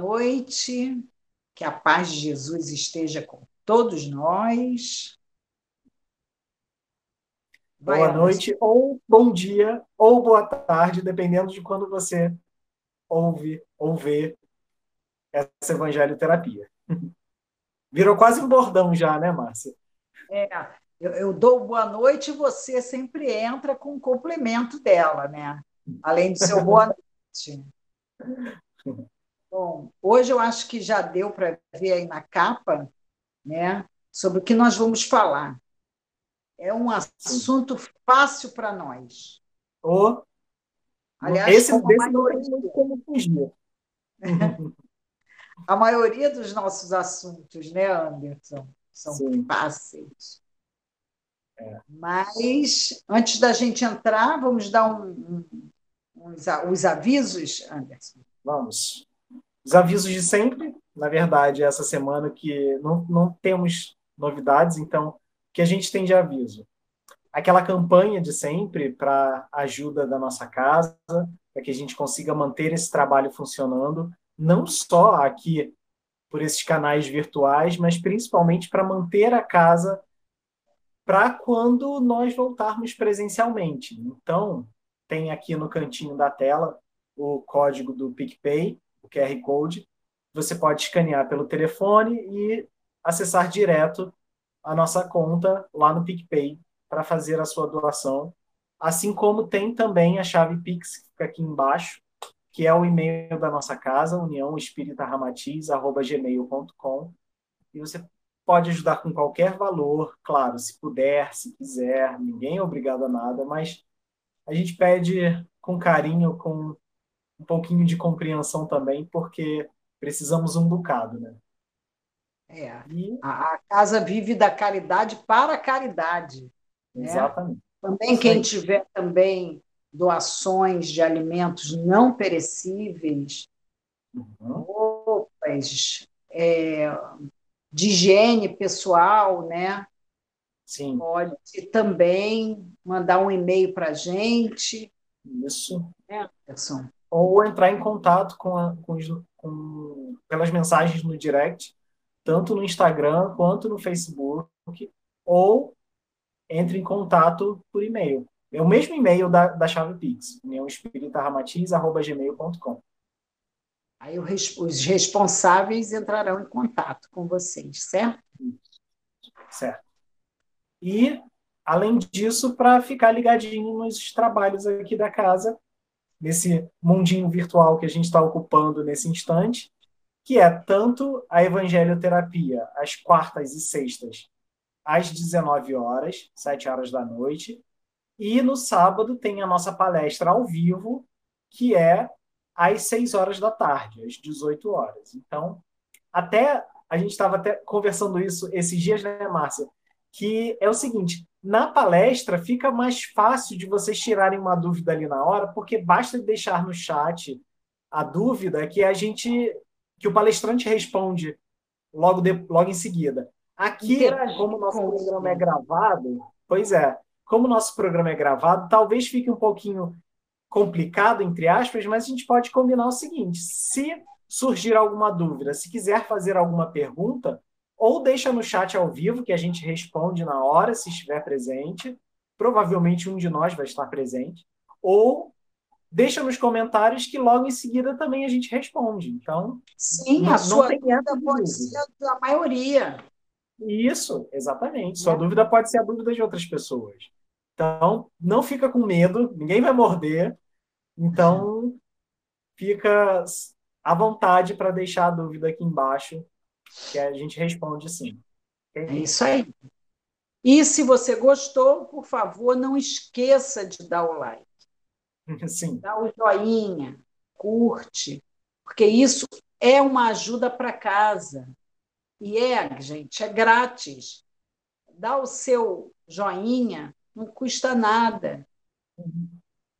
noite, que a paz de Jesus esteja com todos nós. Vai, boa noite, ou bom dia, ou boa tarde, dependendo de quando você ouve ou vê essa evangelho terapia. Virou quase um bordão já, né, Márcia? É, eu, eu dou boa noite e você sempre entra com um complemento dela, né? Além do seu boa noite. Bom, hoje eu acho que já deu para ver aí na capa, né, sobre o que nós vamos falar. É um assunto fácil para nós. Oh, Aliás, esse, como desse maioria, não como fugir. a maioria dos nossos assuntos, né, Anderson, são Sim. fáceis. É. Mas, antes da gente entrar, vamos dar um, um, uns, avisos, Anderson? Vamos. Os avisos de sempre, na verdade, essa semana que não, não temos novidades, então, o que a gente tem de aviso? Aquela campanha de sempre para ajuda da nossa casa, para que a gente consiga manter esse trabalho funcionando, não só aqui por esses canais virtuais, mas principalmente para manter a casa para quando nós voltarmos presencialmente. Então, tem aqui no cantinho da tela o código do PicPay, QR Code. Você pode escanear pelo telefone e acessar direto a nossa conta lá no PicPay para fazer a sua doação. Assim como tem também a chave Pix, que fica aqui embaixo, que é o e-mail da nossa casa, uniãoespíritaramatiz.gmail.com. E você pode ajudar com qualquer valor, claro, se puder, se quiser, ninguém é obrigado a nada, mas a gente pede com carinho, com um pouquinho de compreensão também, porque precisamos um bocado, né? É. E... A, a, casa vive da caridade para a caridade. Né? Exatamente. Né? Também quem tiver também doações de alimentos não perecíveis, uhum. roupas, é, de higiene pessoal, né? Sim. Pode também mandar um e-mail para a gente. Isso. É, Anderson ou entrar em contato com, a, com, com, pelas mensagens no direct, tanto no Instagram quanto no Facebook, ou entre em contato por e-mail. É o mesmo e-mail da, da chave Pix, uniãoespíritaramatiz.gmail.com. Aí os responsáveis entrarão em contato com vocês, certo? Certo. E, além disso, para ficar ligadinho nos trabalhos aqui da casa, nesse mundinho virtual que a gente está ocupando nesse instante, que é tanto a evangelioterapia às quartas e sextas, às 19 horas, 7 horas da noite, e no sábado tem a nossa palestra ao vivo, que é às 6 horas da tarde, às 18 horas. Então, até a gente estava até conversando isso esses dias, né, Márcia? Que é o seguinte: na palestra fica mais fácil de vocês tirarem uma dúvida ali na hora, porque basta deixar no chat a dúvida que a gente que o palestrante responde logo de, logo em seguida. Aqui, Interagir como o nosso programa é gravado, pois é, como o nosso programa é gravado, talvez fique um pouquinho complicado entre aspas, mas a gente pode combinar o seguinte: se surgir alguma dúvida, se quiser fazer alguma pergunta, ou deixa no chat ao vivo, que a gente responde na hora, se estiver presente. Provavelmente um de nós vai estar presente. Ou deixa nos comentários que logo em seguida também a gente responde. Então, sim, a sua dúvida pode ser a maioria. Isso, exatamente. Sua é. dúvida pode ser a dúvida de outras pessoas. Então, não fica com medo, ninguém vai morder. Então, fica à vontade para deixar a dúvida aqui embaixo que a gente responde sim. É isso aí. E se você gostou, por favor, não esqueça de dar o like. Sim. Dá o joinha, curte, porque isso é uma ajuda para casa. E é, gente, é grátis. Dá o seu joinha, não custa nada. Uhum.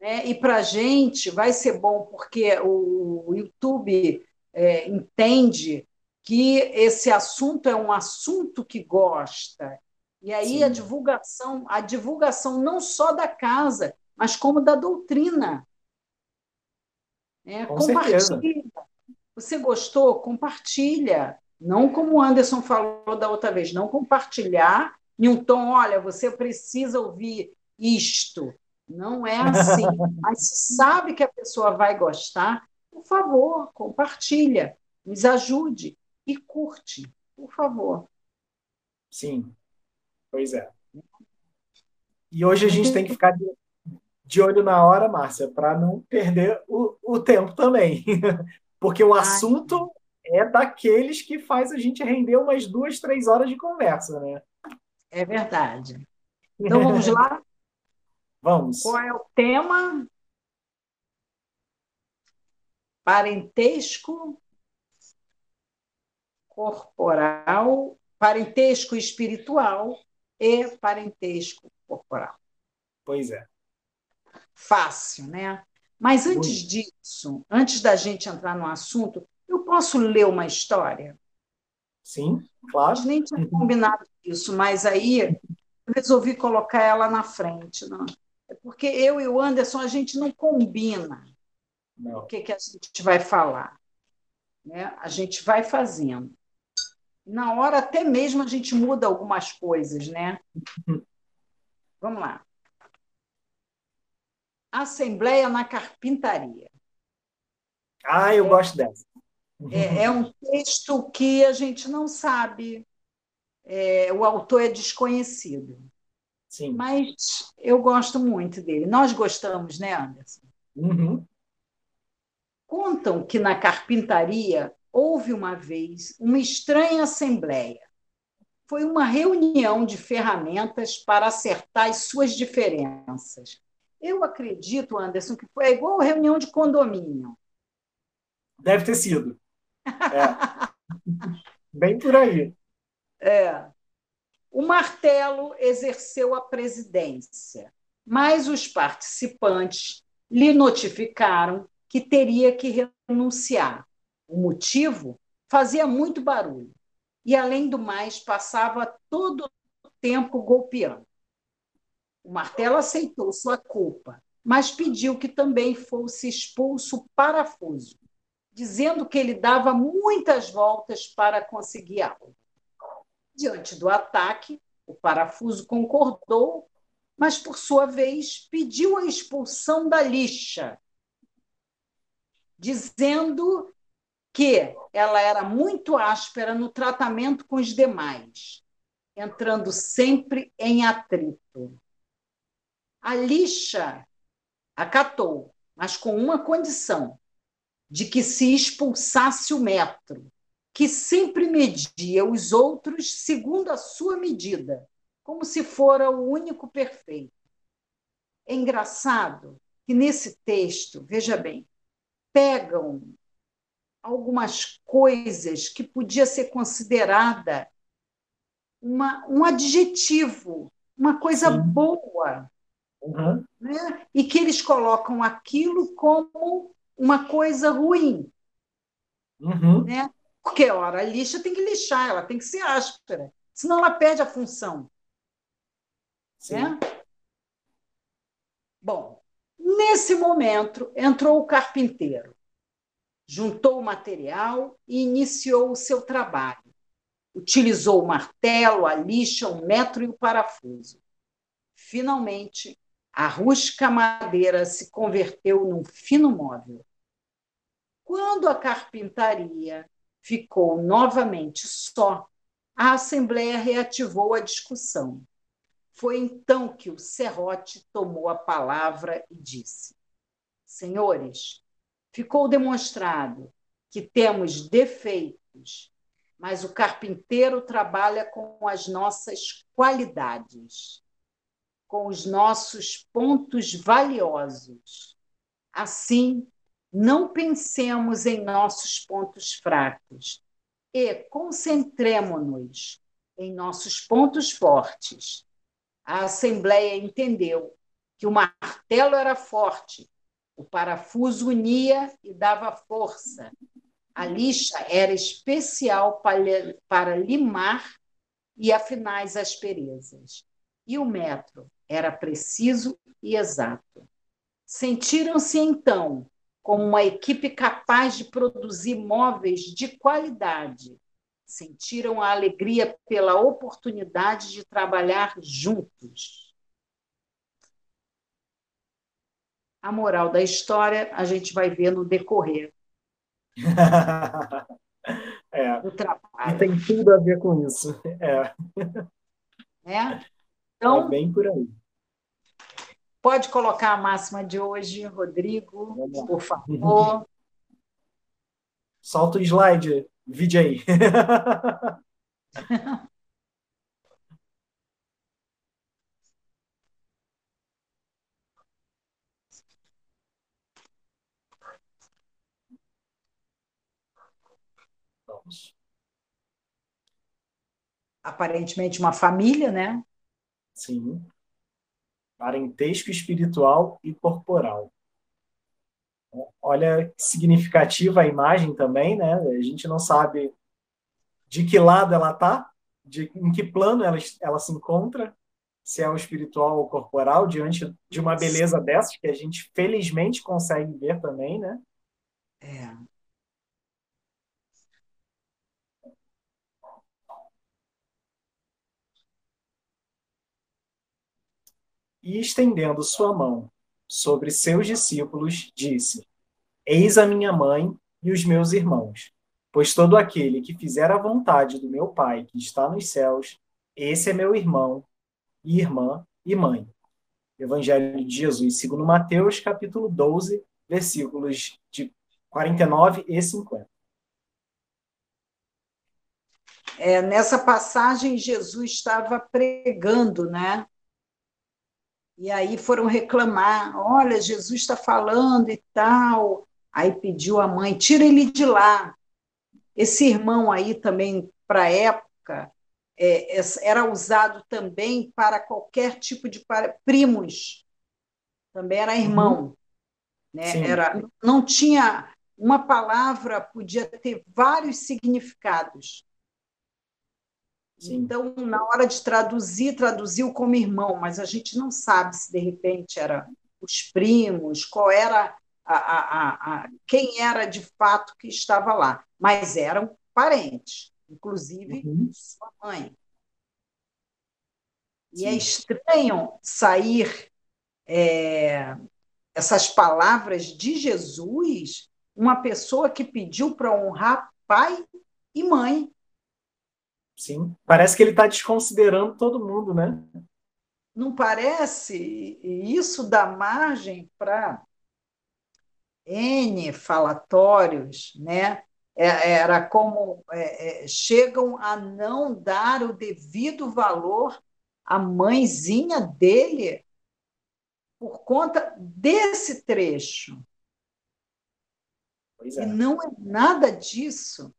É, e para a gente vai ser bom, porque o YouTube é, entende que esse assunto é um assunto que gosta. E aí Sim. a divulgação, a divulgação não só da casa, mas como da doutrina. É, Com compartilha. Certeza. Você gostou? Compartilha. Não como o Anderson falou da outra vez, não compartilhar em um tom, olha, você precisa ouvir isto. Não é assim. Mas se sabe que a pessoa vai gostar, por favor, compartilha, nos ajude e curte, por favor. Sim, pois é. E hoje a gente tem que ficar de, de olho na hora, Márcia, para não perder o, o tempo também. Porque o assunto é daqueles que faz a gente render umas duas, três horas de conversa, né? É verdade. Então vamos lá? vamos. Qual é o tema? Parentesco corporal, parentesco espiritual e parentesco corporal. Pois é. Fácil, né? Mas antes disso, antes da gente entrar no assunto, eu posso ler uma história? Sim, claro. A gente nem tinha combinado isso, mas aí resolvi colocar ela na frente. Não? É porque eu e o Anderson, a gente não combina não. o que, que a gente vai falar. Né? A gente vai fazendo. Na hora, até mesmo, a gente muda algumas coisas, né? Vamos lá. Assembleia na Carpintaria. Ah, eu é, gosto dessa. É, é, um texto que a gente não sabe, é, o autor é desconhecido. Sim. Mas eu gosto muito dele. Nós gostamos, né, Anderson? Uhum. Contam que na carpintaria houve uma vez uma estranha assembleia. Foi uma reunião de ferramentas para acertar as suas diferenças. Eu acredito, Anderson, que foi igual a reunião de condomínio. Deve ter sido. É. Bem por aí. É. O martelo exerceu a presidência, mas os participantes lhe notificaram que teria que renunciar. O motivo fazia muito barulho e, além do mais, passava todo o tempo golpeando. O martelo aceitou sua culpa, mas pediu que também fosse expulso o parafuso, dizendo que ele dava muitas voltas para conseguir algo. Diante do ataque, o parafuso concordou, mas, por sua vez, pediu a expulsão da lixa, dizendo que ela era muito áspera no tratamento com os demais, entrando sempre em atrito. A lixa acatou, mas com uma condição: de que se expulsasse o metro, que sempre media os outros segundo a sua medida, como se fora o único perfeito. É engraçado que nesse texto, veja bem, pegam algumas coisas que podia ser considerada uma, um adjetivo, uma coisa Sim. boa, Uhum. Né? E que eles colocam aquilo como uma coisa ruim. Uhum. Né? Porque, ora, a lixa tem que lixar, ela tem que ser áspera, senão ela perde a função. Né? Bom, nesse momento entrou o carpinteiro, juntou o material e iniciou o seu trabalho. Utilizou o martelo, a lixa, o metro e o parafuso. Finalmente, a rústica madeira se converteu num fino móvel. Quando a carpintaria ficou novamente só, a Assembleia reativou a discussão. Foi então que o serrote tomou a palavra e disse: Senhores, ficou demonstrado que temos defeitos, mas o carpinteiro trabalha com as nossas qualidades com os nossos pontos valiosos. Assim, não pensemos em nossos pontos fracos e concentremo-nos em nossos pontos fortes. A Assembleia entendeu que o martelo era forte, o parafuso unia e dava força. A lixa era especial para, limar e afinar as asperezas. E o metro era preciso e exato. Sentiram-se então como uma equipe capaz de produzir móveis de qualidade. Sentiram a alegria pela oportunidade de trabalhar juntos. A moral da história a gente vai ver no decorrer é. do trabalho. E tem tudo a ver com isso. É. é? Então, é bem por aí. Pode colocar a máxima de hoje, Rodrigo, por favor. Solta o slide, vídeo aí. Vamos. Aparentemente uma família, né? Sim parentesco espiritual e corporal. Olha que significativa a imagem também, né? A gente não sabe de que lado ela está, de em que plano ela, ela se encontra, se é o espiritual ou corporal, diante de uma beleza dessas que a gente felizmente consegue ver também, né? É. e estendendo sua mão sobre seus discípulos, disse: Eis a minha mãe e os meus irmãos. Pois todo aquele que fizer a vontade do meu Pai que está nos céus, esse é meu irmão, irmã e mãe. Evangelho de Jesus, segundo Mateus, capítulo 12, versículos de 49 e 50. É, nessa passagem, Jesus estava pregando, né? E aí foram reclamar: olha, Jesus está falando e tal. Aí pediu a mãe: tira ele de lá. Esse irmão aí também, para a época, é, era usado também para qualquer tipo de primos. Também era irmão. Uhum. Né? Era, não tinha. Uma palavra podia ter vários significados. Sim. Então, na hora de traduzir, traduziu como irmão, mas a gente não sabe se de repente era os primos, qual era a, a, a, quem era de fato que estava lá, mas eram parentes, inclusive uhum. sua mãe. E é Sim. é estranho sair é, essas palavras de Jesus, uma pessoa que pediu para honrar pai e mãe. Sim. Parece que ele está desconsiderando todo mundo, né? Não parece? E isso dá margem para N falatórios, né? É, era como é, é, chegam a não dar o devido valor à mãezinha dele por conta desse trecho. É. E não é nada disso.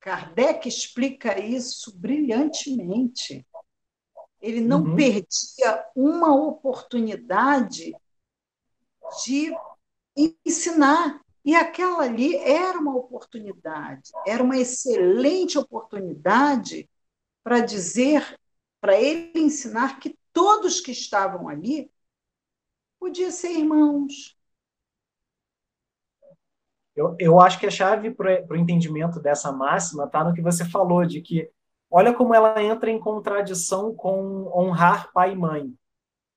Kardec explica isso brilhantemente. Ele não uhum. perdia uma oportunidade de ensinar. E aquela ali era uma oportunidade, era uma excelente oportunidade para dizer, para ele ensinar que todos que estavam ali podiam ser irmãos, eu, eu acho que a chave para o entendimento dessa máxima está no que você falou, de que olha como ela entra em contradição com honrar pai e mãe.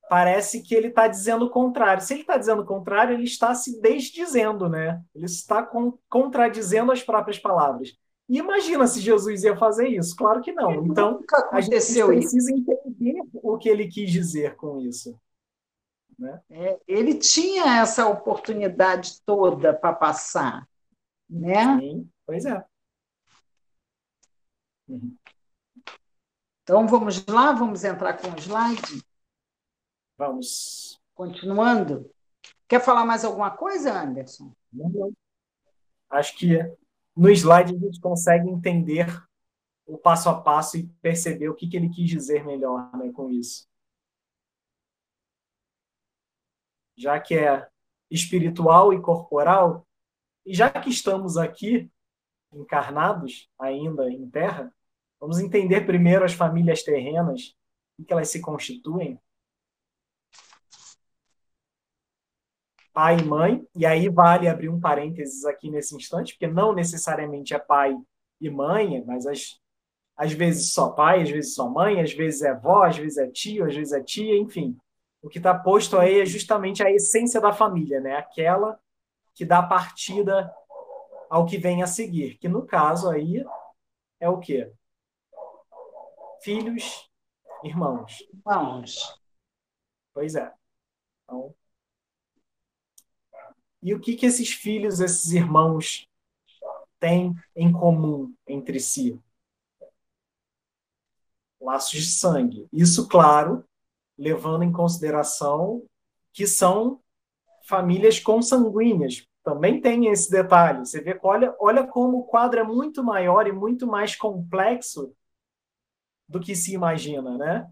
Parece que ele está dizendo o contrário. Se ele está dizendo o contrário, ele está se desdizendo, né? Ele está com, contradizendo as próprias palavras. E imagina se Jesus ia fazer isso. Claro que não. Então, a gente precisa entender o que ele quis dizer com isso. Né? É, ele tinha essa oportunidade toda para passar. Né? Sim, pois é. Uhum. Então vamos lá, vamos entrar com o slide? Vamos. Continuando. Quer falar mais alguma coisa, Anderson? Não, não. Acho que no slide a gente consegue entender o passo a passo e perceber o que, que ele quis dizer melhor né, com isso. Já que é espiritual e corporal, e já que estamos aqui encarnados ainda em terra, vamos entender primeiro as famílias terrenas, em que elas se constituem. pai e mãe, e aí vale abrir um parênteses aqui nesse instante, porque não necessariamente é pai e mãe, mas as, às vezes só pai, às vezes só mãe, às vezes é avó, às vezes é tio, às vezes é tia, enfim. O que está posto aí é justamente a essência da família, né? Aquela que dá partida ao que vem a seguir, que no caso aí é o quê? Filhos, irmãos. Irmãos. Pois é. Então, e o que, que esses filhos, esses irmãos, têm em comum entre si? Laços de sangue. Isso, claro, levando em consideração que são famílias consanguíneas. Também tem esse detalhe. Você vê, olha, olha como o quadro é muito maior e muito mais complexo do que se imagina, né?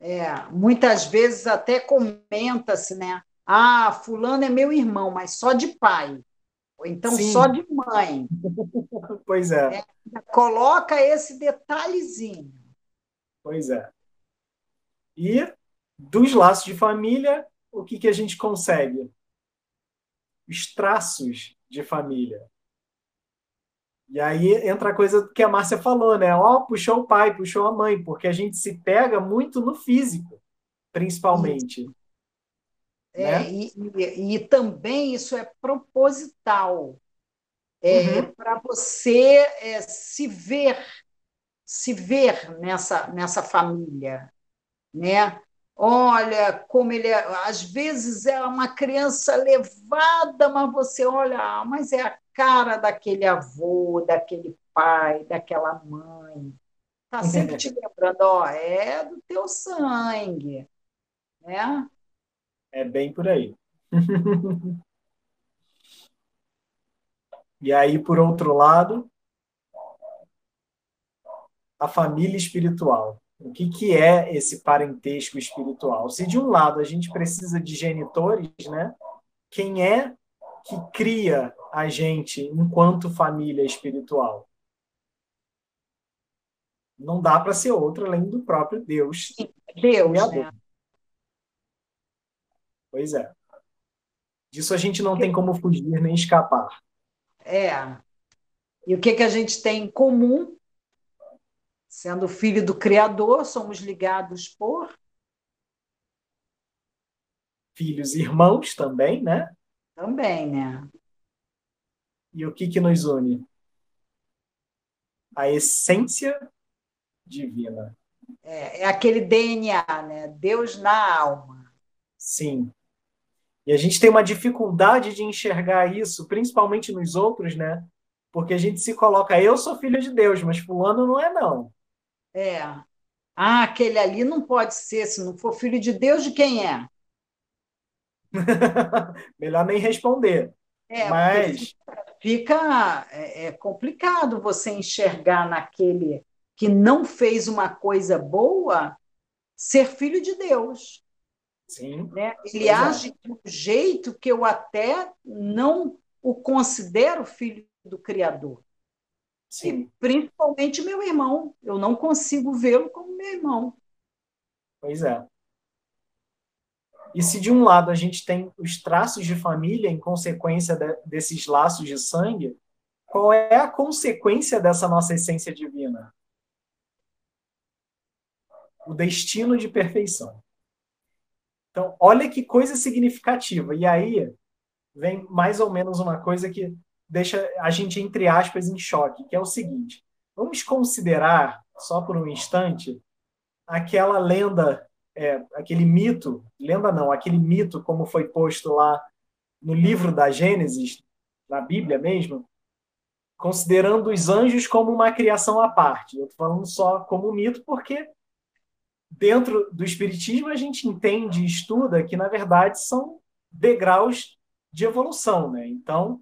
É, muitas vezes até comenta-se, né? Ah, fulano é meu irmão, mas só de pai. Ou então Sim. só de mãe. pois é. é. Coloca esse detalhezinho. Pois é. E dos laços de família, o que, que a gente consegue? Os traços de família. E aí entra a coisa que a Márcia falou, né? Ó, oh, puxou o pai, puxou a mãe, porque a gente se pega muito no físico, principalmente. É, né? e, e, e, também isso é proposital. É, uhum. para você é, se ver, se ver nessa, nessa família. Né? Olha como ele é. Às vezes é uma criança levada, mas você olha, ah, mas é a cara daquele avô, daquele pai, daquela mãe. Está sempre te lembrando, ó, é do teu sangue. Né? É bem por aí. e aí, por outro lado, a família espiritual. O que, que é esse parentesco espiritual? Se de um lado a gente precisa de genitores, né? Quem é que cria a gente enquanto família espiritual? Não dá para ser outro além do próprio Deus. Deus, né? Pois é. Disso a gente não tem como fugir nem escapar. É. E o que, que a gente tem em comum? Sendo filho do Criador, somos ligados por. Filhos e irmãos também, né? Também, né? E o que, que nos une? A essência divina. É, é aquele DNA, né? Deus na alma. Sim. E a gente tem uma dificuldade de enxergar isso, principalmente nos outros, né? Porque a gente se coloca, eu sou filho de Deus, mas fulano não é não. É. Ah, aquele ali não pode ser, se não for filho de Deus, de quem é? Melhor nem responder. É, mas fica é, é complicado você enxergar naquele que não fez uma coisa boa ser filho de Deus. Sim. Né? Ele age de um jeito que eu até não o considero filho do Criador. Sim. E principalmente meu irmão. Eu não consigo vê-lo como meu irmão. Pois é. E se de um lado a gente tem os traços de família em consequência de, desses laços de sangue, qual é a consequência dessa nossa essência divina? O destino de perfeição. Então, olha que coisa significativa. E aí vem mais ou menos uma coisa que deixa a gente, entre aspas, em choque, que é o seguinte: vamos considerar, só por um instante, aquela lenda, é, aquele mito, lenda não, aquele mito como foi posto lá no livro da Gênesis, na Bíblia mesmo, considerando os anjos como uma criação à parte. Eu estou falando só como mito porque dentro do Espiritismo, a gente entende e estuda que, na verdade, são degraus de evolução. Né? Então,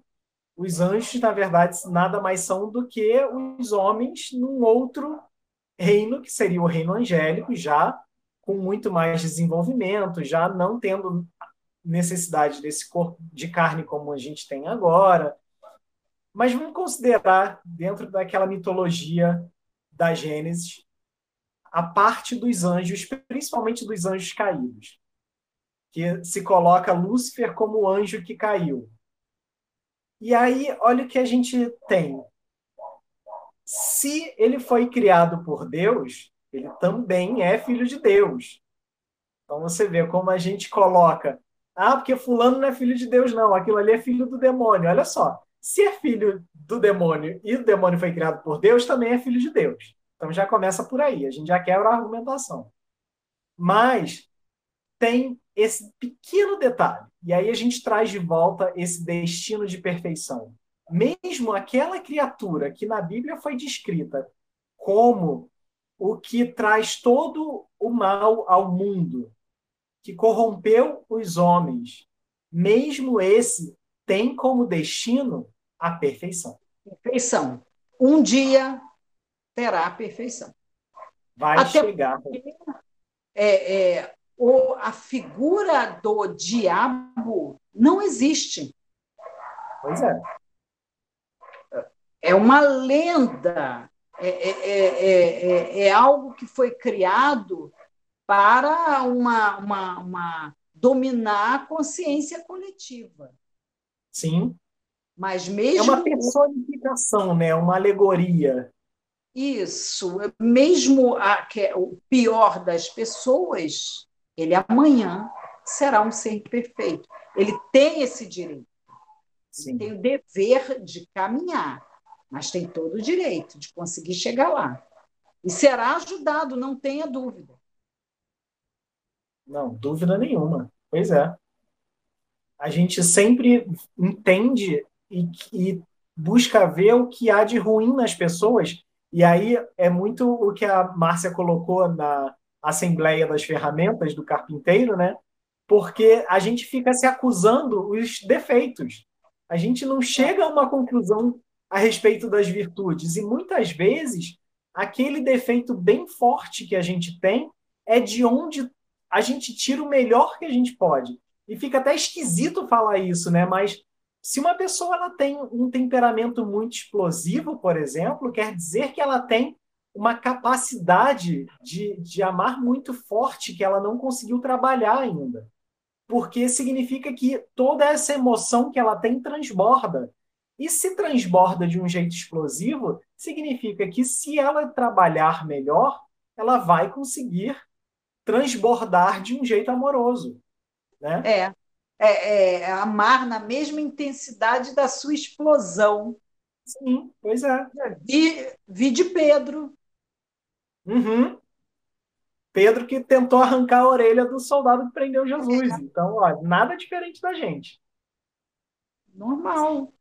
os anjos, na verdade, nada mais são do que os homens num outro reino, que seria o reino angélico, já com muito mais desenvolvimento, já não tendo necessidade desse corpo de carne como a gente tem agora. Mas vamos considerar, dentro daquela mitologia da Gênesis, a parte dos anjos, principalmente dos anjos caídos. que se coloca Lúcifer como o anjo que caiu. E aí, olha o que a gente tem. Se ele foi criado por Deus, ele também é filho de Deus. Então você vê como a gente coloca, ah, porque fulano não é filho de Deus, não, aquilo ali é filho do demônio. Olha só, se é filho do demônio e o demônio foi criado por Deus, também é filho de Deus. Então já começa por aí, a gente já quebra a argumentação. Mas tem esse pequeno detalhe, e aí a gente traz de volta esse destino de perfeição. Mesmo aquela criatura que na Bíblia foi descrita como o que traz todo o mal ao mundo, que corrompeu os homens, mesmo esse tem como destino a perfeição. Perfeição. Um dia terá a perfeição. Vai Até chegar. É, é, o, a figura do diabo não existe. Pois é. É uma lenda, é, é, é, algo que foi criado para uma, uma, uma dominar a consciência coletiva. Sim. Mas mesmo. É uma personificação, né? uma alegoria. Isso. Mesmo a, que é o pior das pessoas, ele amanhã será um ser perfeito. Ele tem esse direito. Sim. Tem o dever de caminhar, mas tem todo o direito de conseguir chegar lá. E será ajudado, não tenha dúvida. Não, dúvida nenhuma. Pois é. A gente sempre entende e, e busca ver o que há de ruim nas pessoas. E aí é muito o que a Márcia colocou na Assembleia das Ferramentas do Carpinteiro, né? Porque a gente fica se acusando os defeitos. A gente não chega a uma conclusão a respeito das virtudes. E muitas vezes, aquele defeito bem forte que a gente tem é de onde a gente tira o melhor que a gente pode. E fica até esquisito falar isso, né? Mas se uma pessoa ela tem um temperamento muito explosivo, por exemplo, quer dizer que ela tem uma capacidade de, de amar muito forte que ela não conseguiu trabalhar ainda. Porque significa que toda essa emoção que ela tem transborda. E se transborda de um jeito explosivo, significa que se ela trabalhar melhor, ela vai conseguir transbordar de um jeito amoroso. Né? É. É, é, amar na mesma intensidade da sua explosão. Sim, pois é. Vi, vi de Pedro. Uhum. Pedro que tentou arrancar a orelha do soldado que prendeu Jesus. É. Então, ó, nada diferente da gente. Normal.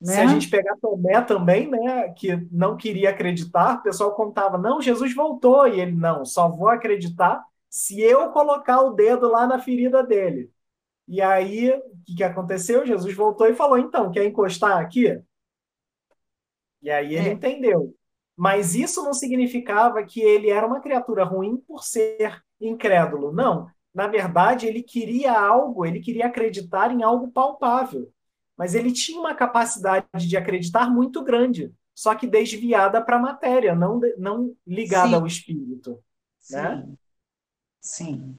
Né? Se a gente pegar Tomé também, né, que não queria acreditar, o pessoal contava, não, Jesus voltou, e ele, não, só vou acreditar se eu colocar o dedo lá na ferida dele. E aí, o que, que aconteceu? Jesus voltou e falou: então, quer encostar aqui? E aí ele é. entendeu. Mas isso não significava que ele era uma criatura ruim por ser incrédulo. Não. Na verdade, ele queria algo, ele queria acreditar em algo palpável. Mas ele tinha uma capacidade de acreditar muito grande, só que desviada para a matéria, não, não ligada Sim. ao espírito. Né? Sim. Sim.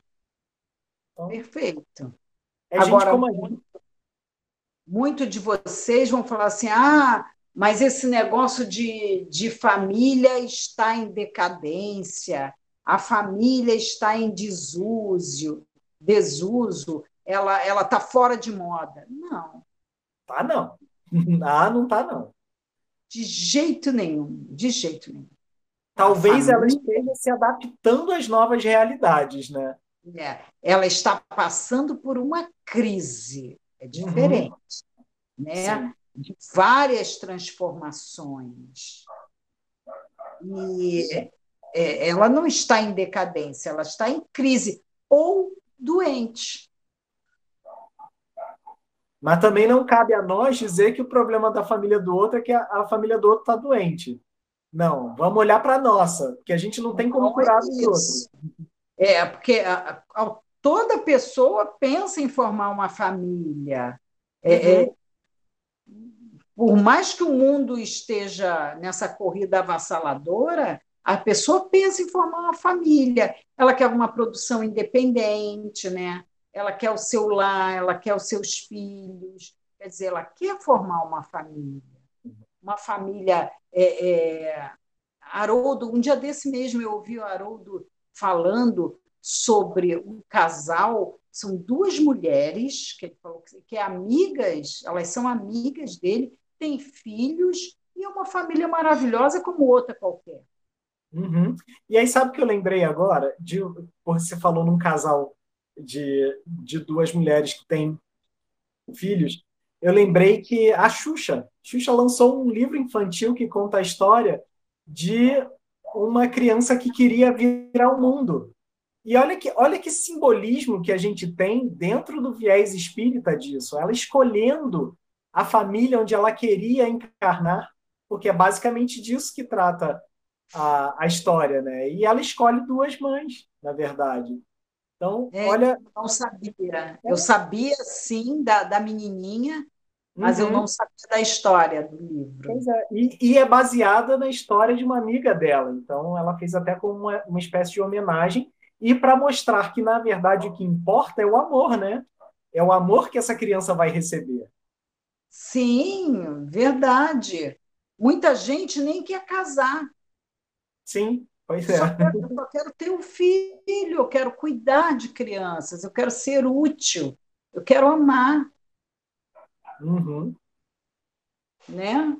Então, Perfeito. É Agora, muito, muito de vocês vão falar assim: ah, mas esse negócio de, de família está em decadência, a família está em desuso, desuso, ela ela está fora de moda. Não. Tá não. Ah, não tá não. De jeito nenhum, de jeito nenhum. Talvez família... ela esteja se adaptando às novas realidades, né? É, ela está passando por uma crise, é uhum. diferente, uhum. né? De várias transformações. E é, ela não está em decadência, ela está em crise ou doente. Mas também não cabe a nós dizer que o problema da família do outro é que a, a família do outro está doente. Não, vamos olhar para a nossa, porque a gente não tem como não curar é os outros. É, porque a, a, toda pessoa pensa em formar uma família. É, uhum. Por mais que o mundo esteja nessa corrida avassaladora, a pessoa pensa em formar uma família. Ela quer uma produção independente, né? ela quer o seu lar, ela quer os seus filhos, quer dizer, ela quer formar uma família. Uma família. É, é... Haroldo, um dia desse mesmo eu ouvi o Haroldo falando sobre um casal, são duas mulheres, que ele falou que é amigas, elas são amigas dele, têm filhos e é uma família maravilhosa como outra qualquer. Uhum. E aí, sabe o que eu lembrei agora? De, você falou num casal de, de duas mulheres que têm filhos. Eu lembrei que a Xuxa, Xuxa lançou um livro infantil que conta a história de uma criança que queria vir ao mundo. E olha que, olha que simbolismo que a gente tem dentro do viés espírita disso. Ela escolhendo a família onde ela queria encarnar, porque é basicamente disso que trata a, a história, né? E ela escolhe duas mães, na verdade. Então, é, olha. Eu não sabia. Eu sabia, sim, da, da menininha, mas uhum. eu não sabia da história do livro. É. E, e, é baseada na história de uma amiga dela. Então, ela fez até como uma, uma espécie de homenagem e para mostrar que, na verdade, o que importa é o amor, né? É o amor que essa criança vai receber. Sim, verdade. Muita gente nem quer casar. Sim, pois é. Só quero, só quero ter um filho, eu quero cuidar de crianças, eu quero ser útil, eu quero amar. Uhum. Né?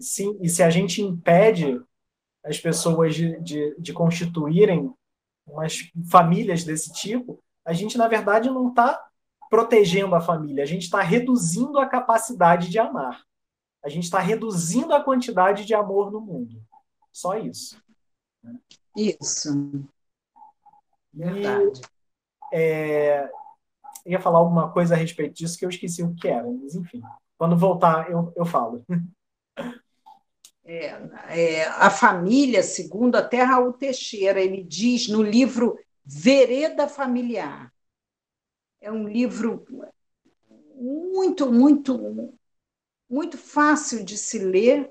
Sim, e se a gente impede as pessoas de, de, de constituírem umas famílias desse tipo, a gente, na verdade, não está protegendo a família, a gente está reduzindo a capacidade de amar. A gente está reduzindo a quantidade de amor no mundo. Só isso. Isso. Verdade. E, é, ia falar alguma coisa a respeito disso que eu esqueci o que era, mas enfim. Quando voltar, eu, eu falo. É, é, a família, segundo até Raul Teixeira, ele diz no livro Vereda Familiar. É um livro muito, muito, muito fácil de se ler,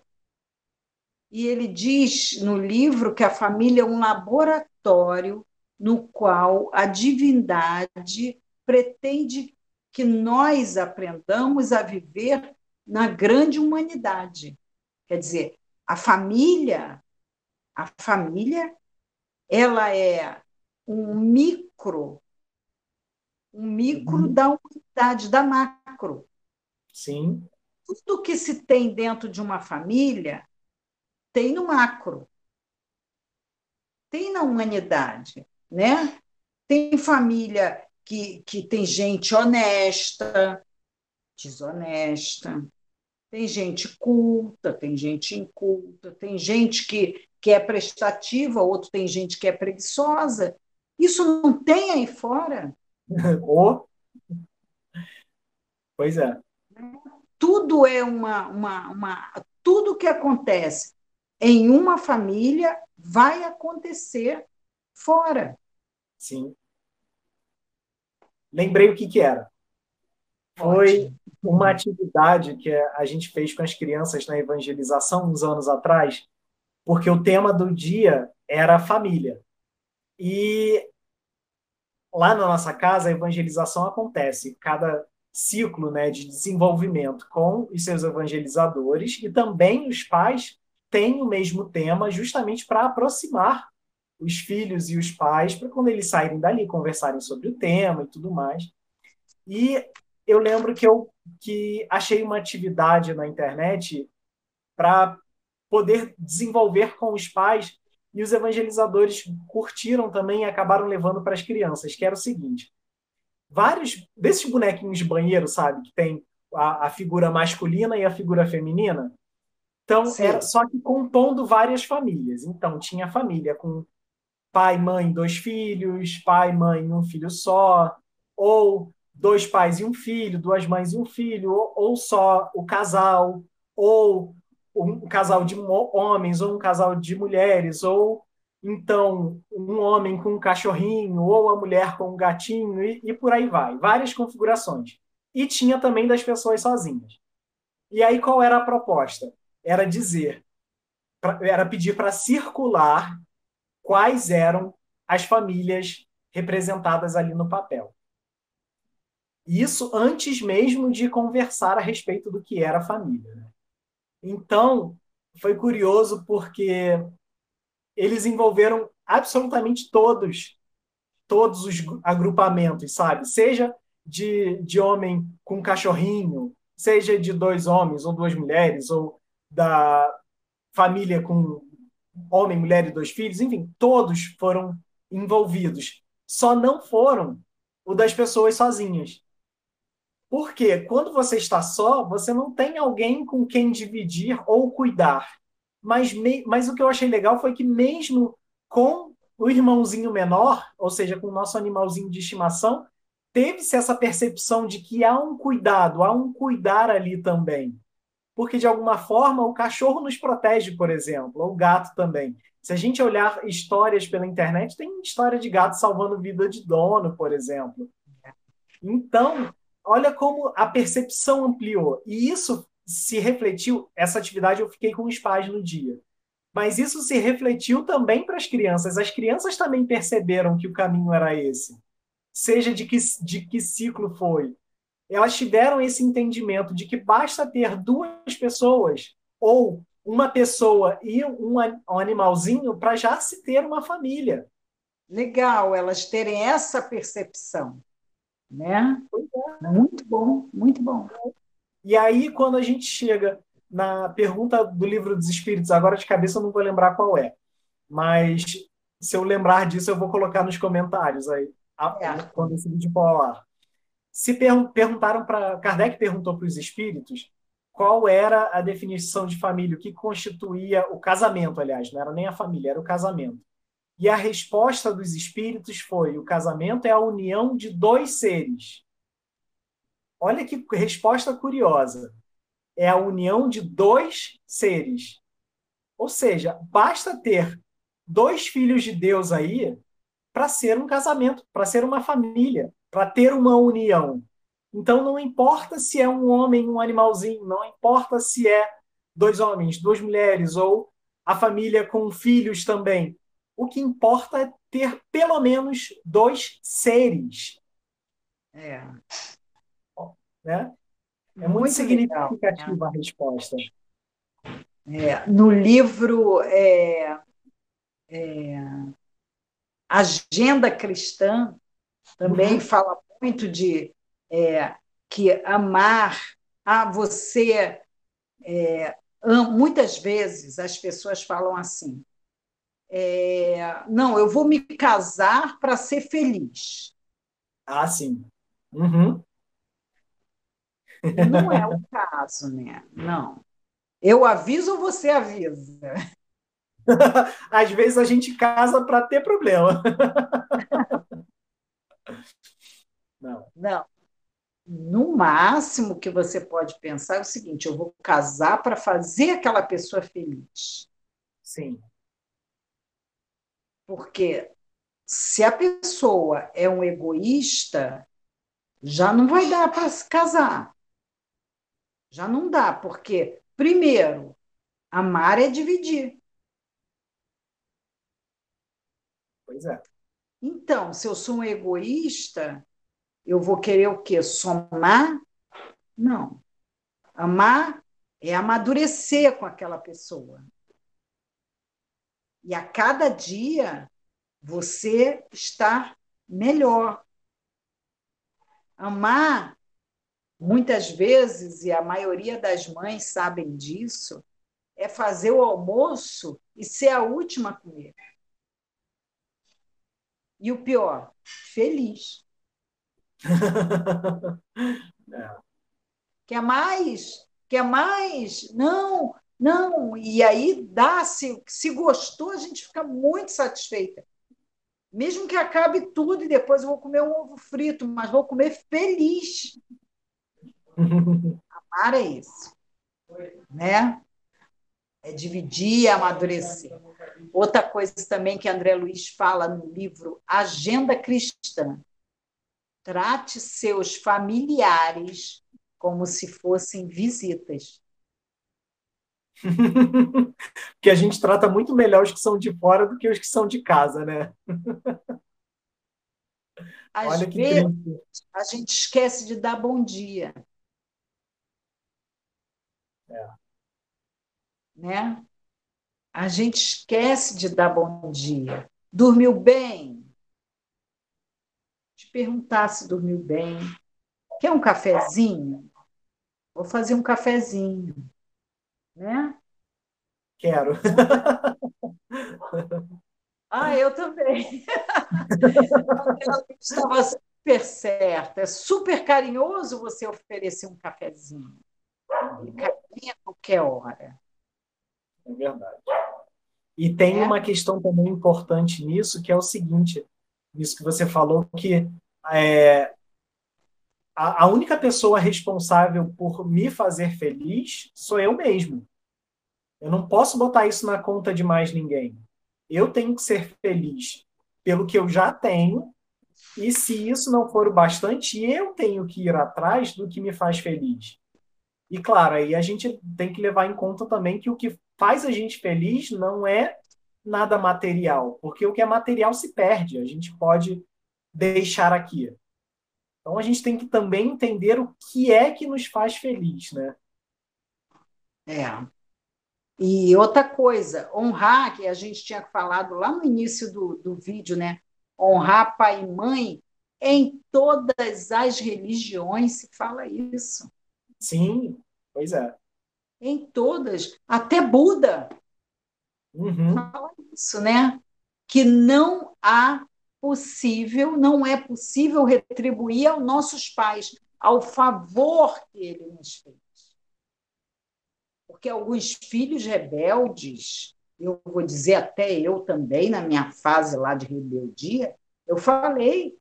e ele diz no livro que a família é um laboratório no qual a divindade pretende que nós aprendamos a viver na grande humanidade. Quer dizer, a família, a família, ela é um micro, um micro uhum. da humanidade, da macro. Sim. Tudo que se tem dentro de uma família tem no macro, tem na humanidade, né? Tem família que, que tem gente honesta, desonesta, tem gente culta, tem gente inculta, tem gente que, que é prestativa, outro tem gente que é preguiçosa. Isso não tem aí fora. oh. Pois é. Tudo é uma, uma, uma. Tudo que acontece em uma família vai acontecer fora. Sim. Lembrei o que, que era. Foi. Uma atividade que a gente fez com as crianças na evangelização uns anos atrás, porque o tema do dia era família. E lá na nossa casa, a evangelização acontece cada ciclo né, de desenvolvimento com os seus evangelizadores e também os pais tem o mesmo tema justamente para aproximar os filhos e os pais para quando eles saírem dali conversarem sobre o tema e tudo mais. E eu lembro que eu que achei uma atividade na internet para poder desenvolver com os pais e os evangelizadores curtiram também e acabaram levando para as crianças, que era o seguinte: vários desses bonequinhos de banheiro, sabe, que tem a, a figura masculina e a figura feminina, então, Sim. era só que compondo várias famílias. Então, tinha família com pai, mãe, dois filhos, pai, mãe, um filho só, ou dois pais e um filho, duas mães e um filho, ou, ou só o casal, ou um casal de homens, ou um casal de mulheres, ou então um homem com um cachorrinho, ou a mulher com um gatinho, e, e por aí vai. Várias configurações. E tinha também das pessoas sozinhas. E aí qual era a proposta? era dizer, era pedir para circular quais eram as famílias representadas ali no papel. Isso antes mesmo de conversar a respeito do que era família. Né? Então, foi curioso porque eles envolveram absolutamente todos, todos os agrupamentos, sabe? Seja de, de homem com cachorrinho, seja de dois homens ou duas mulheres, ou da família com homem, mulher e dois filhos, enfim, todos foram envolvidos. Só não foram o das pessoas sozinhas. Porque quando você está só, você não tem alguém com quem dividir ou cuidar. Mas, me, mas o que eu achei legal foi que, mesmo com o irmãozinho menor, ou seja, com o nosso animalzinho de estimação, teve-se essa percepção de que há um cuidado, há um cuidar ali também. Porque, de alguma forma, o cachorro nos protege, por exemplo, ou o gato também. Se a gente olhar histórias pela internet, tem história de gato salvando vida de dono, por exemplo. Então, olha como a percepção ampliou. E isso se refletiu, essa atividade eu fiquei com os pais no dia. Mas isso se refletiu também para as crianças. As crianças também perceberam que o caminho era esse seja de que, de que ciclo foi, elas tiveram esse entendimento de que basta ter duas pessoas ou uma pessoa e um, um animalzinho para já se ter uma família. Legal, elas terem essa percepção, né? É. Muito bom, muito bom. E aí, quando a gente chega na pergunta do livro dos Espíritos, agora de cabeça eu não vou lembrar qual é, mas se eu lembrar disso, eu vou colocar nos comentários aí é. quando esse vídeo for ao ar. Se per perguntaram para Kardec perguntou para os espíritos qual era a definição de família, o que constituía o casamento, aliás, não era nem a família, era o casamento. E a resposta dos espíritos foi: o casamento é a união de dois seres. Olha que resposta curiosa. É a união de dois seres. Ou seja, basta ter dois filhos de Deus aí para ser um casamento, para ser uma família, para ter uma união. Então não importa se é um homem, um animalzinho, não importa se é dois homens, duas mulheres ou a família com filhos também. O que importa é ter pelo menos dois seres. É. Né? É muito, muito significativa legal, a resposta. É, no livro é, é, agenda cristã também uhum. fala muito de é, que amar a você. É, muitas vezes as pessoas falam assim: é, não, eu vou me casar para ser feliz. Ah, sim. Uhum. Não é o caso, né? Não. Eu aviso ou você avisa? Às vezes a gente casa para ter problema. Não. Não. No máximo que você pode pensar é o seguinte: eu vou casar para fazer aquela pessoa feliz. Sim. Porque se a pessoa é um egoísta, já não vai dar para se casar. Já não dá, porque, primeiro, amar é dividir. Pois é. Então, se eu sou um egoísta, eu vou querer o quê? Somar? Não. Amar é amadurecer com aquela pessoa. E a cada dia você estar melhor. Amar, muitas vezes, e a maioria das mães sabem disso, é fazer o almoço e ser a última a comer. E o pior, feliz. é. Quer mais? Quer mais? Não, não. E aí dá, se, se gostou, a gente fica muito satisfeita. Mesmo que acabe tudo e depois eu vou comer um ovo frito, mas vou comer feliz. Amar é isso. Né? É dividir e amadurecer. Outra coisa também que André Luiz fala no livro Agenda Cristã: trate seus familiares como se fossem visitas. Porque a gente trata muito melhor os que são de fora do que os que são de casa, né? Às Olha vezes, a gente esquece de dar bom dia. É. Né? A gente esquece de dar bom dia. Dormiu bem? Te perguntar se dormiu bem. Quer um cafezinho? Vou fazer um cafezinho. Né? Quero. Ah, eu também. Ela estava super certa. É super carinhoso você oferecer um cafezinho. A qualquer hora. É verdade. E tem é. uma questão também importante nisso, que é o seguinte, isso que você falou, que é, a, a única pessoa responsável por me fazer feliz sou eu mesmo. Eu não posso botar isso na conta de mais ninguém. Eu tenho que ser feliz pelo que eu já tenho, e se isso não for o bastante, eu tenho que ir atrás do que me faz feliz. E claro, aí a gente tem que levar em conta também que o que faz a gente feliz não é nada material, porque o que é material se perde, a gente pode deixar aqui. Então a gente tem que também entender o que é que nos faz feliz, né? É. E outra coisa, honrar, que a gente tinha falado lá no início do, do vídeo, né? Honrar pai e mãe, em todas as religiões se fala isso. Sim, pois é. Em todas, até Buda uhum. fala isso, né? Que não há possível, não é possível retribuir aos nossos pais ao favor que ele nos fez porque alguns filhos rebeldes, eu vou dizer até eu também, na minha fase lá de rebeldia, eu falei,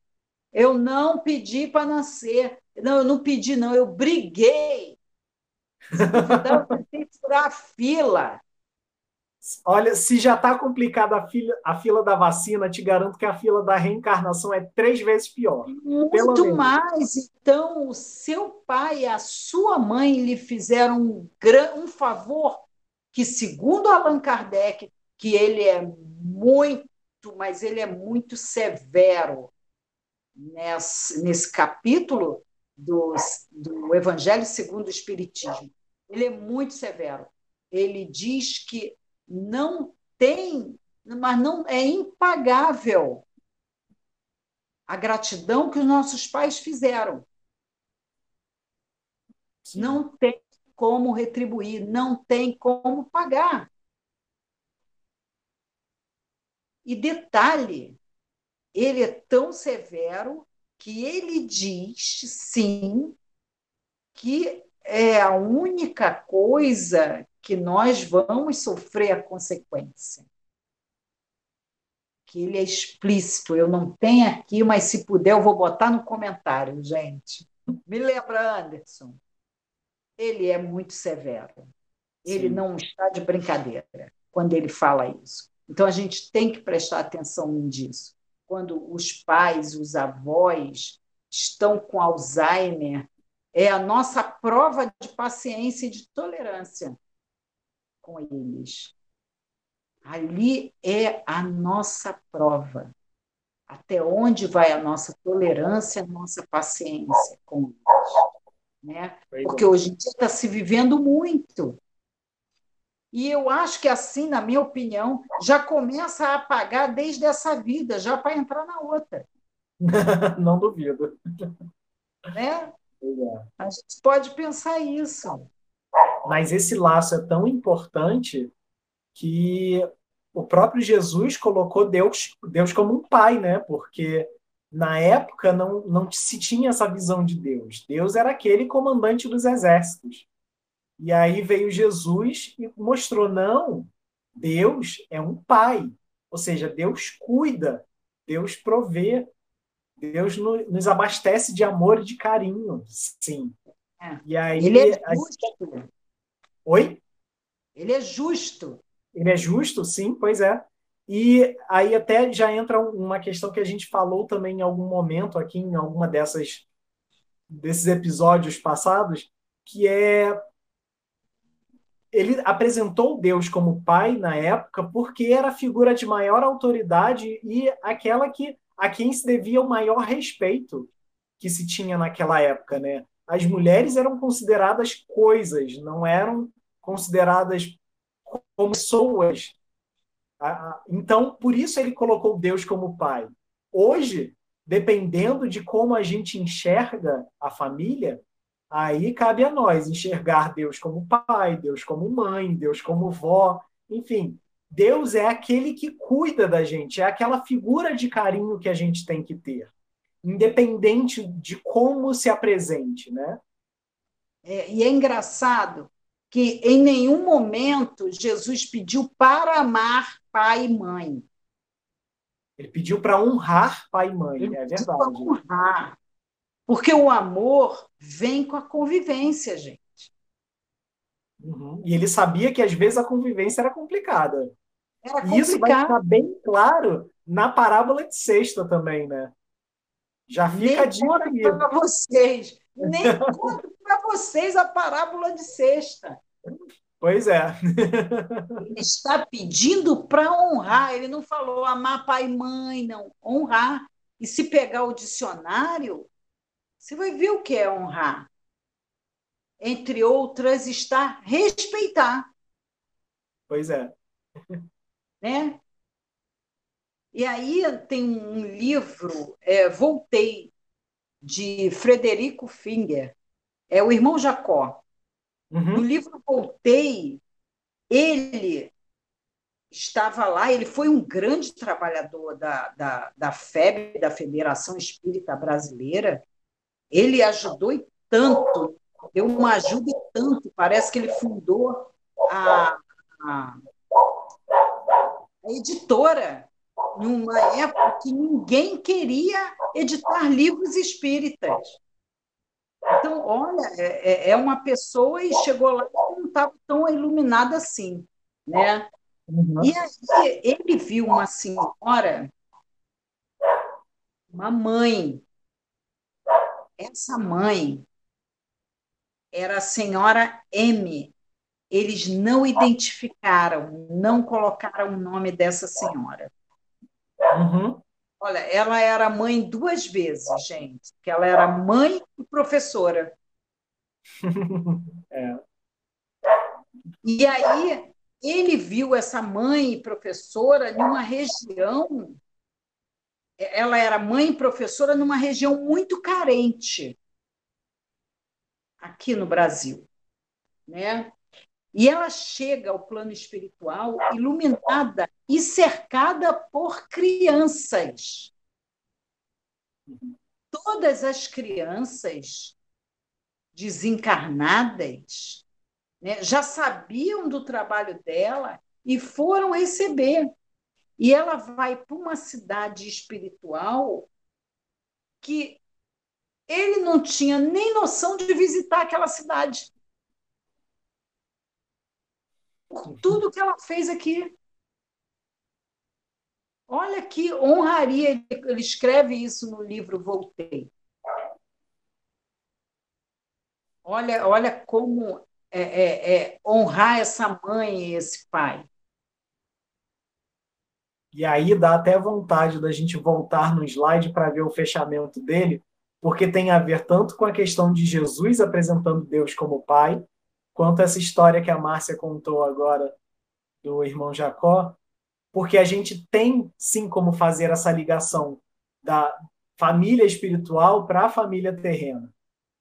eu não pedi para nascer. Não, eu não pedi, não, eu briguei. Se duvidar, eu tentei furar a fila. Olha, se já está complicada a fila, a fila da vacina, te garanto que a fila da reencarnação é três vezes pior. Muito mais. Então, o seu pai e a sua mãe lhe fizeram um, um favor que, segundo Allan Kardec, que ele é muito, mas ele é muito severo nesse, nesse capítulo do, do Evangelho segundo o Espiritismo. Ele é muito severo. Ele diz que não tem, mas não é impagável a gratidão que os nossos pais fizeram. Sim. Não tem como retribuir, não tem como pagar. E detalhe, ele é tão severo que ele diz, sim, que é a única coisa que nós vamos sofrer a consequência. Que ele é explícito, eu não tenho aqui, mas se puder eu vou botar no comentário, gente. Me lembra, Anderson. Ele é muito severo. Ele Sim. não está de brincadeira quando ele fala isso. Então a gente tem que prestar atenção nisso. Quando os pais, os avós estão com Alzheimer, é a nossa prova de paciência e de tolerância com eles. Ali é a nossa prova. Até onde vai a nossa tolerância, a nossa paciência com eles. Né? Porque hoje em dia está se vivendo muito. E eu acho que assim, na minha opinião, já começa a apagar desde essa vida, já para entrar na outra. Não duvido. Né? É. A gente pode pensar isso. Mas esse laço é tão importante que o próprio Jesus colocou Deus, Deus como um pai, né? Porque na época não, não se tinha essa visão de Deus. Deus era aquele comandante dos exércitos. E aí veio Jesus e mostrou: não, Deus é um pai. Ou seja, Deus cuida, Deus provê, Deus nos abastece de amor e de carinho, sim. É. E aí, Ele é justo. Oi? Ele é justo. Ele é justo, sim, pois é. E aí até já entra uma questão que a gente falou também em algum momento aqui, em alguma dessas desses episódios passados, que é ele apresentou Deus como pai na época porque era a figura de maior autoridade e aquela que a quem se devia o maior respeito que se tinha naquela época, né? As mulheres eram consideradas coisas, não eram consideradas como pessoas. Então, por isso ele colocou Deus como pai. Hoje, dependendo de como a gente enxerga a família, aí cabe a nós enxergar Deus como pai, Deus como mãe, Deus como vó, enfim. Deus é aquele que cuida da gente, é aquela figura de carinho que a gente tem que ter, independente de como se apresente, né? É, e é engraçado que em nenhum momento Jesus pediu para amar pai e mãe. Ele pediu para honrar pai e mãe, Ele é verdade. honrar. Porque o amor vem com a convivência, gente. Uhum. E ele sabia que às vezes a convivência era complicada. Era e isso vai ficar bem claro na parábola de sexta também, né? Já fica Nem a para vocês. Nem conto para vocês a parábola de sexta. Pois é. Ele está pedindo para honrar. Ele não falou amar pai e mãe, não. Honrar. E se pegar o dicionário, você vai ver o que é honrar. Entre outras, está respeitar. Pois é. Né? E aí tem um livro, é, Voltei, de Frederico Finger, é o irmão Jacó. Uhum. No livro Voltei, ele estava lá, ele foi um grande trabalhador da, da, da FEB, da Federação Espírita Brasileira. Ele ajudou e tanto, deu uma ajuda e tanto. Parece que ele fundou a, a, a editora numa época que ninguém queria editar livros espíritas. Então, olha, é, é, é uma pessoa e chegou lá e não estava tão iluminada assim, né? Uhum. E aí ele viu uma senhora, uma mãe. Essa mãe era a senhora M. Eles não identificaram, não colocaram o nome dessa senhora. Uhum. Olha, ela era mãe duas vezes, gente. Que ela era mãe e professora. é. E aí ele viu essa mãe e professora numa região. Ela era mãe e professora numa região muito carente aqui no Brasil, né? E ela chega ao plano espiritual iluminada e cercada por crianças. Todas as crianças desencarnadas né, já sabiam do trabalho dela e foram receber. E ela vai para uma cidade espiritual que ele não tinha nem noção de visitar aquela cidade por tudo que ela fez aqui. Olha que honraria, ele escreve isso no livro Voltei. Olha, olha como é, é, é honrar essa mãe e esse pai. E aí dá até vontade da gente voltar no slide para ver o fechamento dele, porque tem a ver tanto com a questão de Jesus apresentando Deus como Pai, quanto essa história que a Márcia contou agora do irmão Jacó, porque a gente tem sim como fazer essa ligação da família espiritual para a família terrena.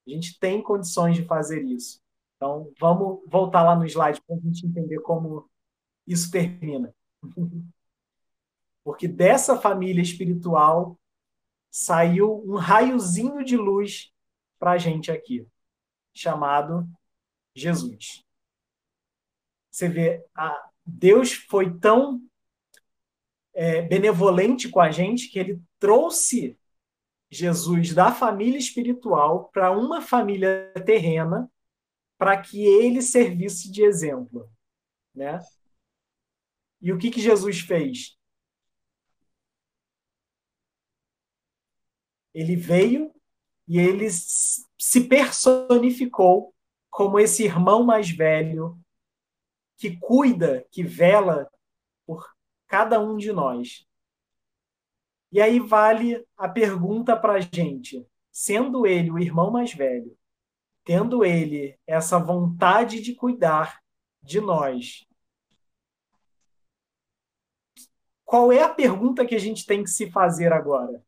A gente tem condições de fazer isso. Então, vamos voltar lá no slide para a gente entender como isso termina. Porque dessa família espiritual saiu um raiozinho de luz para a gente aqui, chamado Jesus. Você vê, a, Deus foi tão é, benevolente com a gente que ele trouxe Jesus da família espiritual para uma família terrena para que ele servisse de exemplo, né? E o que que Jesus fez? Ele veio e ele se personificou como esse irmão mais velho que cuida, que vela por cada um de nós. E aí vale a pergunta para a gente: sendo ele o irmão mais velho, tendo ele essa vontade de cuidar de nós, qual é a pergunta que a gente tem que se fazer agora?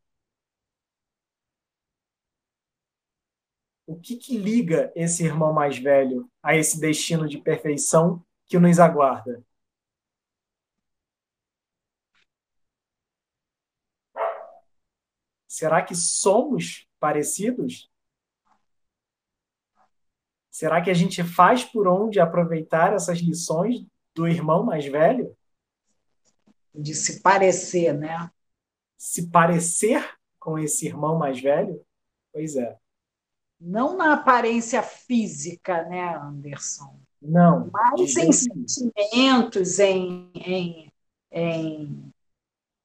O que, que liga esse irmão mais velho a esse destino de perfeição que nos aguarda? Será que somos parecidos? Será que a gente faz por onde aproveitar essas lições do irmão mais velho? De se parecer, né? Se parecer com esse irmão mais velho? Pois é. Não na aparência física, né, Anderson? Não. Mas em sentimentos, em, em, em,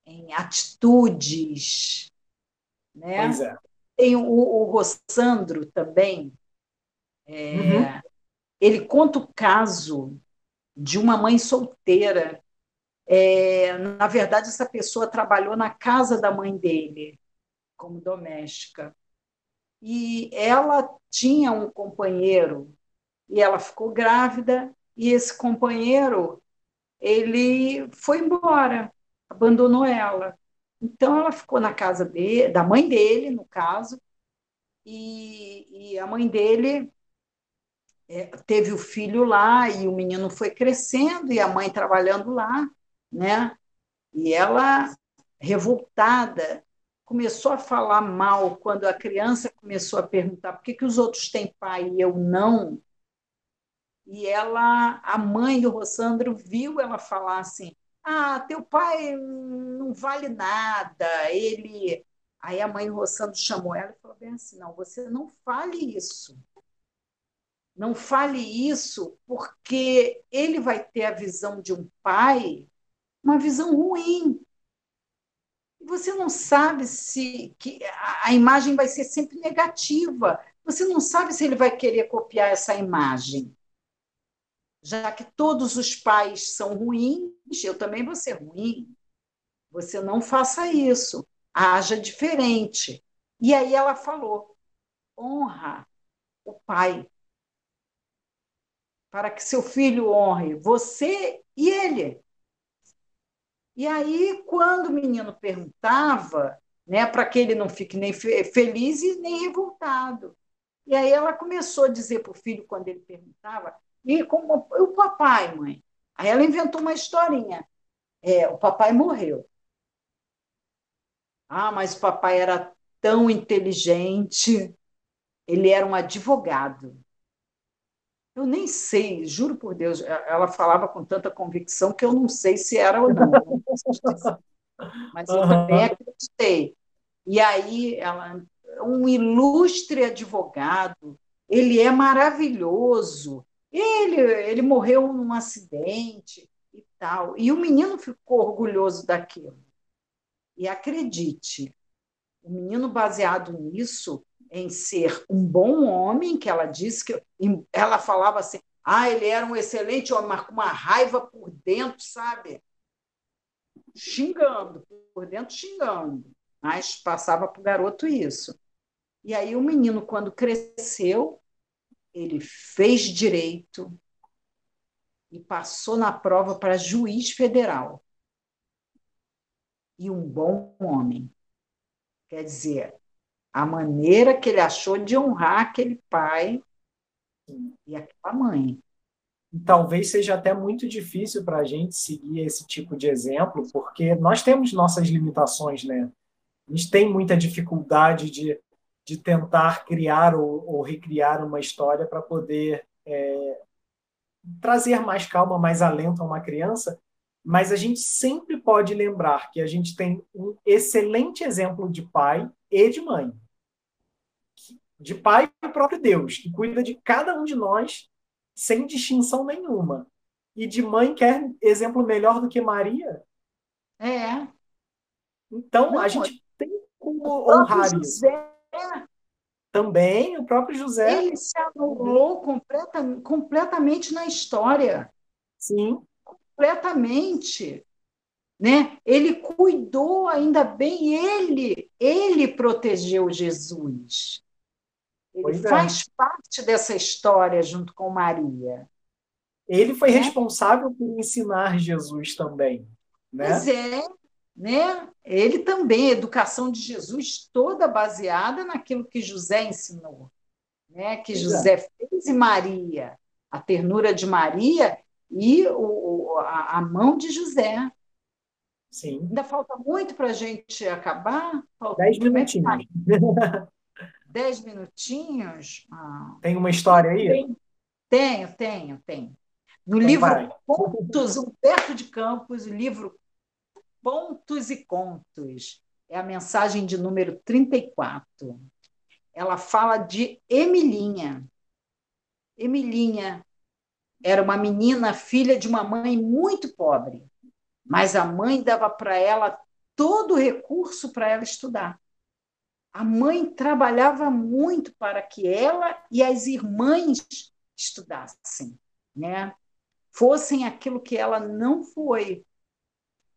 em atitudes, né? Pois é. Tem o, o Rossandro também. É, uhum. Ele conta o caso de uma mãe solteira. É, na verdade, essa pessoa trabalhou na casa da mãe dele, como doméstica. E ela tinha um companheiro, e ela ficou grávida, e esse companheiro ele foi embora, abandonou ela. Então, ela ficou na casa da mãe dele, no caso, e, e a mãe dele é, teve o filho lá, e o menino foi crescendo, e a mãe trabalhando lá, né? E ela, revoltada, começou a falar mal quando a criança começou a perguntar por que, que os outros têm pai e eu não. E ela, a mãe do Rossandro, viu ela falar assim: ah, teu pai não vale nada, ele. Aí a mãe Roçando chamou ela e falou bem assim: não, você não fale isso. Não fale isso, porque ele vai ter a visão de um pai, uma visão ruim. Você não sabe se que a imagem vai ser sempre negativa. Você não sabe se ele vai querer copiar essa imagem já que todos os pais são ruins, eu também vou ser ruim. Você não faça isso, haja diferente. E aí ela falou: honra o pai, para que seu filho honre você e ele. E aí, quando o menino perguntava, né, para que ele não fique nem feliz e nem revoltado. E aí ela começou a dizer para o filho, quando ele perguntava, e como o papai, mãe? Aí ela inventou uma historinha. É, o papai morreu. Ah, mas o papai era tão inteligente. Ele era um advogado. Eu nem sei, juro por Deus, ela falava com tanta convicção que eu não sei se era ou não. Mas eu também acreditei. E aí, ela, um ilustre advogado, ele é maravilhoso, ele, ele morreu num acidente e tal. E o menino ficou orgulhoso daquilo. E acredite, o menino, baseado nisso, em ser um bom homem, que ela disse que ela falava assim: ah, ele era um excelente homem, mas com uma raiva por dentro, sabe? Xingando, por dentro xingando. Mas passava para o garoto isso. E aí o menino, quando cresceu, ele fez direito e passou na prova para juiz federal. E um bom homem. Quer dizer, a maneira que ele achou de honrar aquele pai e aquela mãe. Talvez seja até muito difícil para a gente seguir esse tipo de exemplo, porque nós temos nossas limitações, né? A gente tem muita dificuldade de de tentar criar ou, ou recriar uma história para poder é, trazer mais calma, mais alento a uma criança, mas a gente sempre pode lembrar que a gente tem um excelente exemplo de pai e de mãe. De pai e próprio Deus, que cuida de cada um de nós sem distinção nenhuma. E de mãe quer exemplo melhor do que Maria? É. Então, Não, a gente tem como honrar isso. Também o próprio José. Ele se anulou completa, completamente na história. Sim. Completamente. né? Ele cuidou, ainda bem, ele, ele protegeu Jesus. Ele é. faz parte dessa história junto com Maria. Ele foi né? responsável por ensinar Jesus também. Né? Pois é, né? Ele também, a educação de Jesus toda baseada naquilo que José ensinou, né? Que pois é. José é. fez e Maria, a ternura de Maria e o, a, a mão de José. Sim. Ainda falta muito para a gente acabar? Falta Dez minutinhos. Dez minutinhos? Ah. Tem uma história aí? Tenho, tenho, tenho. No então livro vai. Pontos, Humberto de Campos, o livro Pontos e Contos, é a mensagem de número 34. Ela fala de Emilinha. Emilinha era uma menina, filha de uma mãe muito pobre, mas a mãe dava para ela todo o recurso para ela estudar. A mãe trabalhava muito para que ela e as irmãs estudassem, né? fossem aquilo que ela não foi.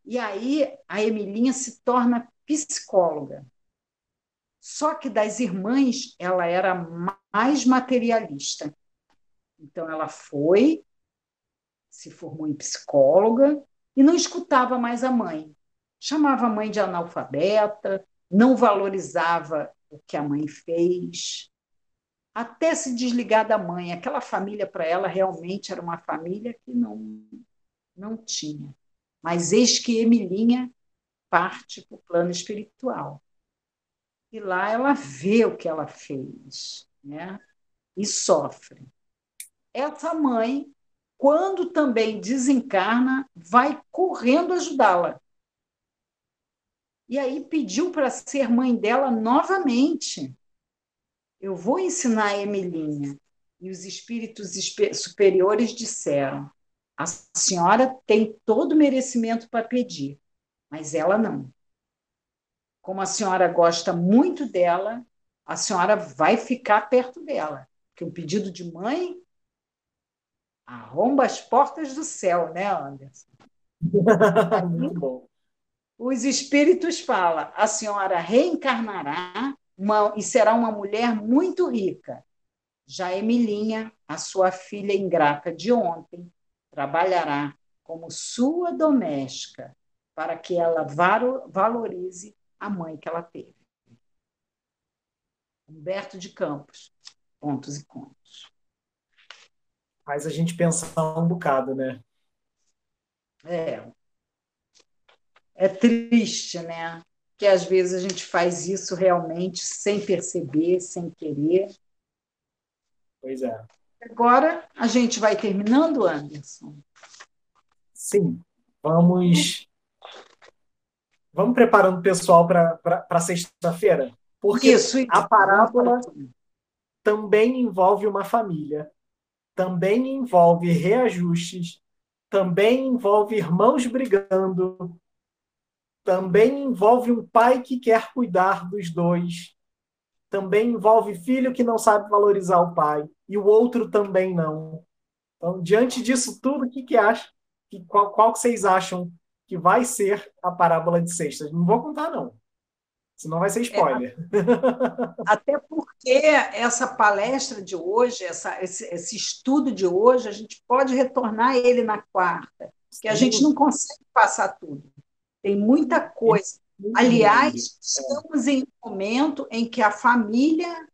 E aí a Emilinha se torna psicóloga. Só que das irmãs, ela era mais materialista. Então ela foi, se formou em psicóloga e não escutava mais a mãe. Chamava a mãe de analfabeta, não valorizava o que a mãe fez, até se desligar da mãe. Aquela família para ela realmente era uma família que não, não tinha. Mas eis que Emilinha parte para o plano espiritual. E lá ela vê o que ela fez, né? E sofre. Essa mãe, quando também desencarna, vai correndo ajudá-la. E aí pediu para ser mãe dela novamente. Eu vou ensinar a Emilinha. E os espíritos superiores disseram: a senhora tem todo o merecimento para pedir, mas ela não. Como a senhora gosta muito dela, a senhora vai ficar perto dela. Porque um pedido de mãe arromba as portas do céu, né, Anderson? muito bom. Os espíritos falam: a senhora reencarnará uma, e será uma mulher muito rica. Já Emilinha, a sua filha ingrata de ontem, trabalhará como sua doméstica para que ela valorize a mãe que ela teve. Humberto de Campos, Pontos e Contos. Faz a gente pensar um bocado, né? É. É triste, né? que às vezes a gente faz isso realmente sem perceber, sem querer. Pois é. Agora a gente vai terminando, Anderson? Sim. Vamos vamos preparando o pessoal para sexta-feira. Porque isso, a parábola também envolve uma família, também envolve reajustes, também envolve irmãos brigando, também envolve um pai que quer cuidar dos dois. Também envolve filho que não sabe valorizar o pai. E o outro também não. Então, diante disso tudo, o que, que acha? Que, qual, qual que vocês acham que vai ser a parábola de sexta? Não vou contar, não. Senão vai ser spoiler. É, até porque essa palestra de hoje, essa, esse, esse, estudo de hoje, a gente pode retornar ele na quarta, que a gente não consegue passar tudo. Tem muita coisa. Aliás, estamos em um momento em que a família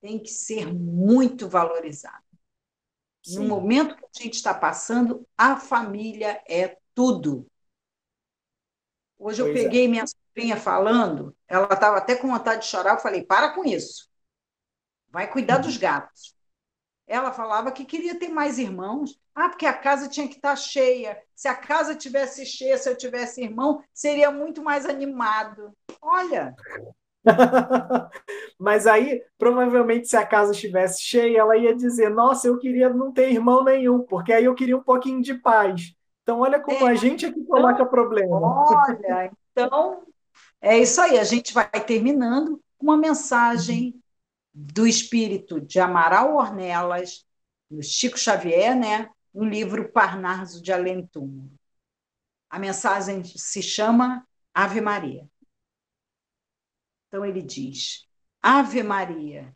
tem que ser muito valorizada. Sim. No momento que a gente está passando, a família é tudo. Hoje pois eu peguei é. minha sobrinha falando, ela estava até com vontade de chorar, eu falei: para com isso. Vai cuidar dos gatos. Ela falava que queria ter mais irmãos. Ah, porque a casa tinha que estar cheia. Se a casa tivesse cheia, se eu tivesse irmão, seria muito mais animado. Olha. Mas aí, provavelmente, se a casa estivesse cheia, ela ia dizer: Nossa, eu queria não ter irmão nenhum, porque aí eu queria um pouquinho de paz. Então, olha como é, a gente é que coloca então, problema. Olha, então, é isso aí. A gente vai terminando com uma mensagem do espírito de Amaral Ornelas, do Chico Xavier, né, no livro Parnaso de Além A mensagem se chama Ave Maria. Então ele diz: Ave Maria,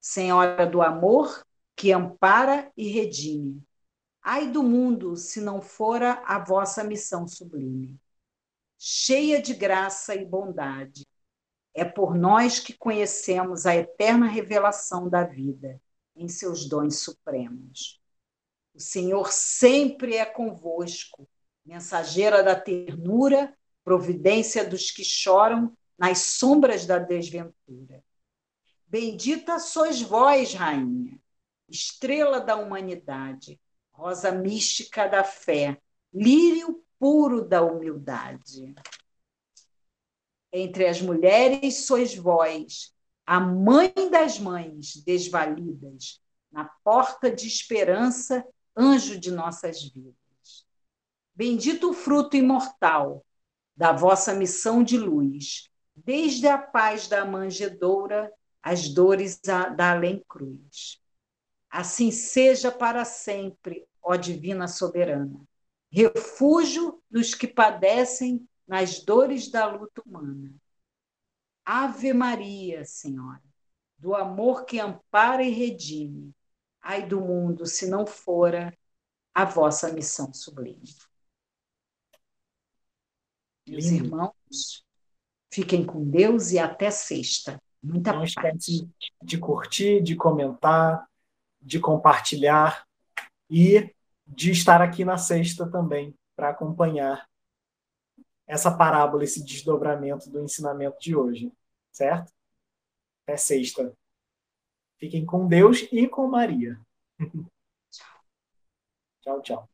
Senhora do amor, que ampara e redime. Ai do mundo se não fora a vossa missão sublime. Cheia de graça e bondade, é por nós que conhecemos a eterna revelação da vida em seus dons supremos. O Senhor sempre é convosco, mensageira da ternura, providência dos que choram nas sombras da desventura. Bendita sois vós, rainha, estrela da humanidade, rosa mística da fé, lírio puro da humildade. Entre as mulheres sois vós, a mãe das mães desvalidas, na porta de esperança, anjo de nossas vidas. Bendito o fruto imortal da vossa missão de luz, desde a paz da manjedoura às dores da além-cruz. Assim seja para sempre, ó Divina Soberana, refúgio dos que padecem nas dores da luta humana. Ave Maria, Senhora, do amor que ampara e redime, ai do mundo se não fora a vossa missão sublime. Meus irmãos, fiquem com Deus e até sexta. Muita não paz. esquece de curtir, de comentar, de compartilhar e de estar aqui na sexta também para acompanhar essa parábola, esse desdobramento do ensinamento de hoje, certo? Até sexta. Fiquem com Deus e com Maria. tchau, tchau.